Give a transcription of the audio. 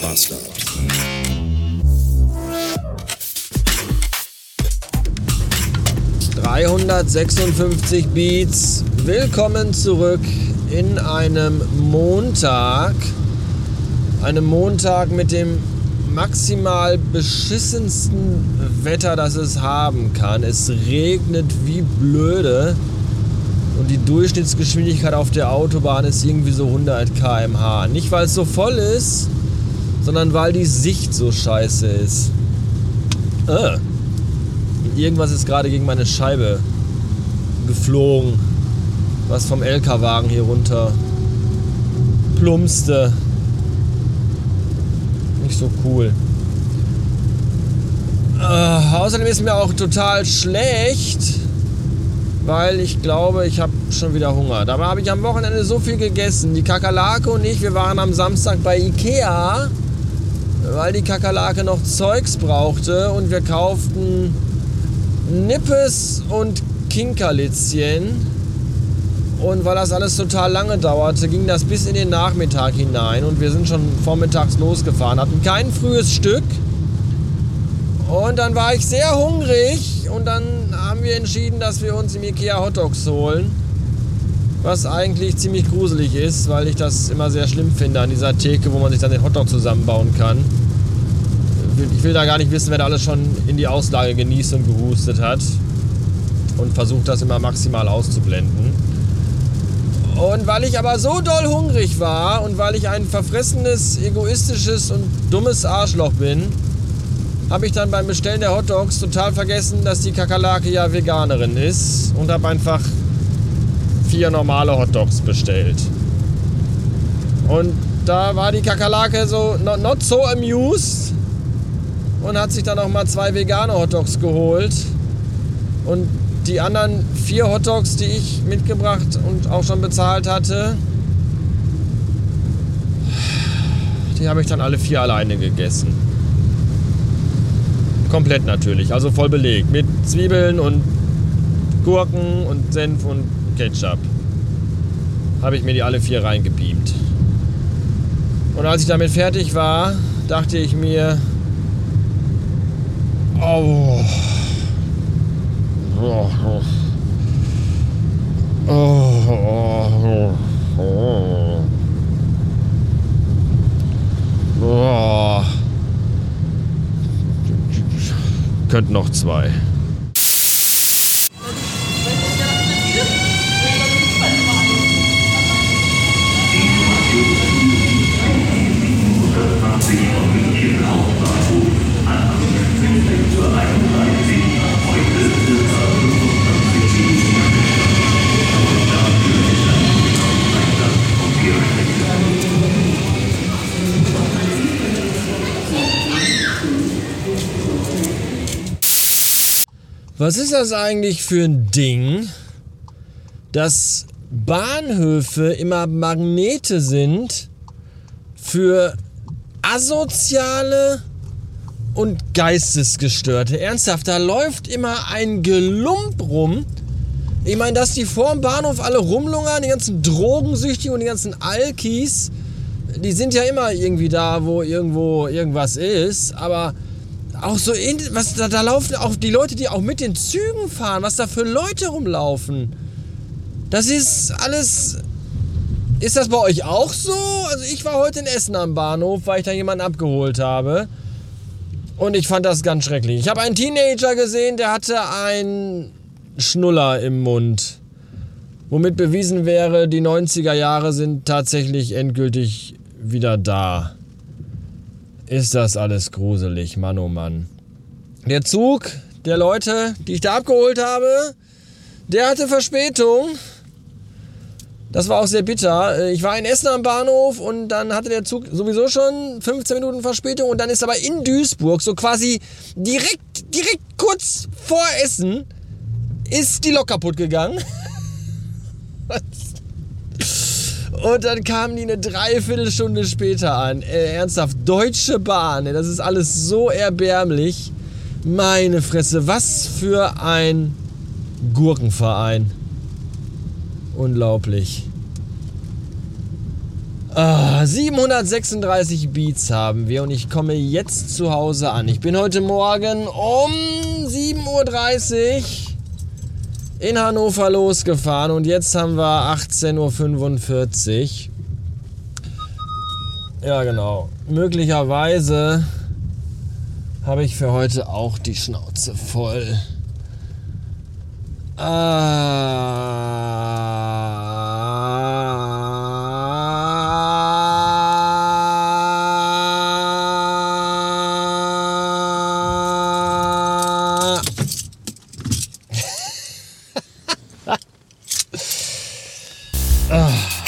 Bastard. ...356 Beats. Willkommen zurück in einem Montag. Einem Montag mit dem maximal beschissensten Wetter, das es haben kann. Es regnet wie blöde. Und die Durchschnittsgeschwindigkeit auf der Autobahn ist irgendwie so 100 km/h. Nicht weil es so voll ist, sondern weil die Sicht so scheiße ist. Äh. Irgendwas ist gerade gegen meine Scheibe geflogen. Was vom LK-Wagen hier runter plumpste. Nicht so cool. Äh, außerdem ist mir auch total schlecht, weil ich glaube, ich habe schon wieder Hunger. Dabei habe ich am Wochenende so viel gegessen. Die Kakerlake und ich, wir waren am Samstag bei Ikea, weil die Kakerlake noch Zeugs brauchte und wir kauften Nippes und Kinkerlitzchen. Und weil das alles total lange dauerte, ging das bis in den Nachmittag hinein und wir sind schon vormittags losgefahren, hatten kein frühes Stück. Und dann war ich sehr hungrig und dann haben wir entschieden, dass wir uns im Ikea Hotdogs holen. Was eigentlich ziemlich gruselig ist, weil ich das immer sehr schlimm finde an dieser Theke, wo man sich dann den Hotdog zusammenbauen kann. Ich will da gar nicht wissen, wer da alles schon in die Auslage genießt und gehustet hat. Und versucht das immer maximal auszublenden. Und weil ich aber so doll hungrig war und weil ich ein verfressenes, egoistisches und dummes Arschloch bin, habe ich dann beim Bestellen der Hotdogs total vergessen, dass die Kakerlake ja Veganerin ist und habe einfach vier normale Hotdogs bestellt. Und da war die Kakerlake so not, not so amused und hat sich dann auch mal zwei vegane Hotdogs geholt. Und die anderen vier Hotdogs, die ich mitgebracht und auch schon bezahlt hatte, die habe ich dann alle vier alleine gegessen. Komplett natürlich, also voll belegt. Mit Zwiebeln und Gurken und Senf und Ketchup. Habe ich mir die alle vier reingebeamt. Und als ich damit fertig war, dachte ich mir, Oh, oh. Oh, oh, oh. Könnten noch zwei. Was ist das eigentlich für ein Ding, dass Bahnhöfe immer Magnete sind für asoziale und Geistesgestörte? Ernsthaft, da läuft immer ein Gelump rum. Ich meine, dass die vorm Bahnhof alle rumlungern, die ganzen Drogensüchtigen und die ganzen Alkis, die sind ja immer irgendwie da, wo irgendwo irgendwas ist, aber auch so, in, was da, da laufen auch die Leute, die auch mit den Zügen fahren, was da für Leute rumlaufen. Das ist alles. Ist das bei euch auch so? Also ich war heute in Essen am Bahnhof, weil ich da jemanden abgeholt habe. Und ich fand das ganz schrecklich. Ich habe einen Teenager gesehen, der hatte einen Schnuller im Mund. Womit bewiesen wäre, die 90er Jahre sind tatsächlich endgültig wieder da. Ist das alles gruselig, Mann oh Mann. Der Zug der Leute, die ich da abgeholt habe, der hatte Verspätung. Das war auch sehr bitter. Ich war in Essen am Bahnhof und dann hatte der Zug sowieso schon 15 Minuten Verspätung und dann ist aber in Duisburg, so quasi direkt, direkt kurz vor Essen, ist die Lok kaputt gegangen. Und dann kamen die eine Dreiviertelstunde später an. Äh, ernsthaft, Deutsche Bahn, das ist alles so erbärmlich. Meine Fresse, was für ein Gurkenverein. Unglaublich. Ah, 736 Beats haben wir und ich komme jetzt zu Hause an. Ich bin heute Morgen um 7.30 Uhr in Hannover losgefahren und jetzt haben wir 18.45 Uhr. Ja, genau. Möglicherweise habe ich für heute auch die Schnauze voll. Ah Ugh.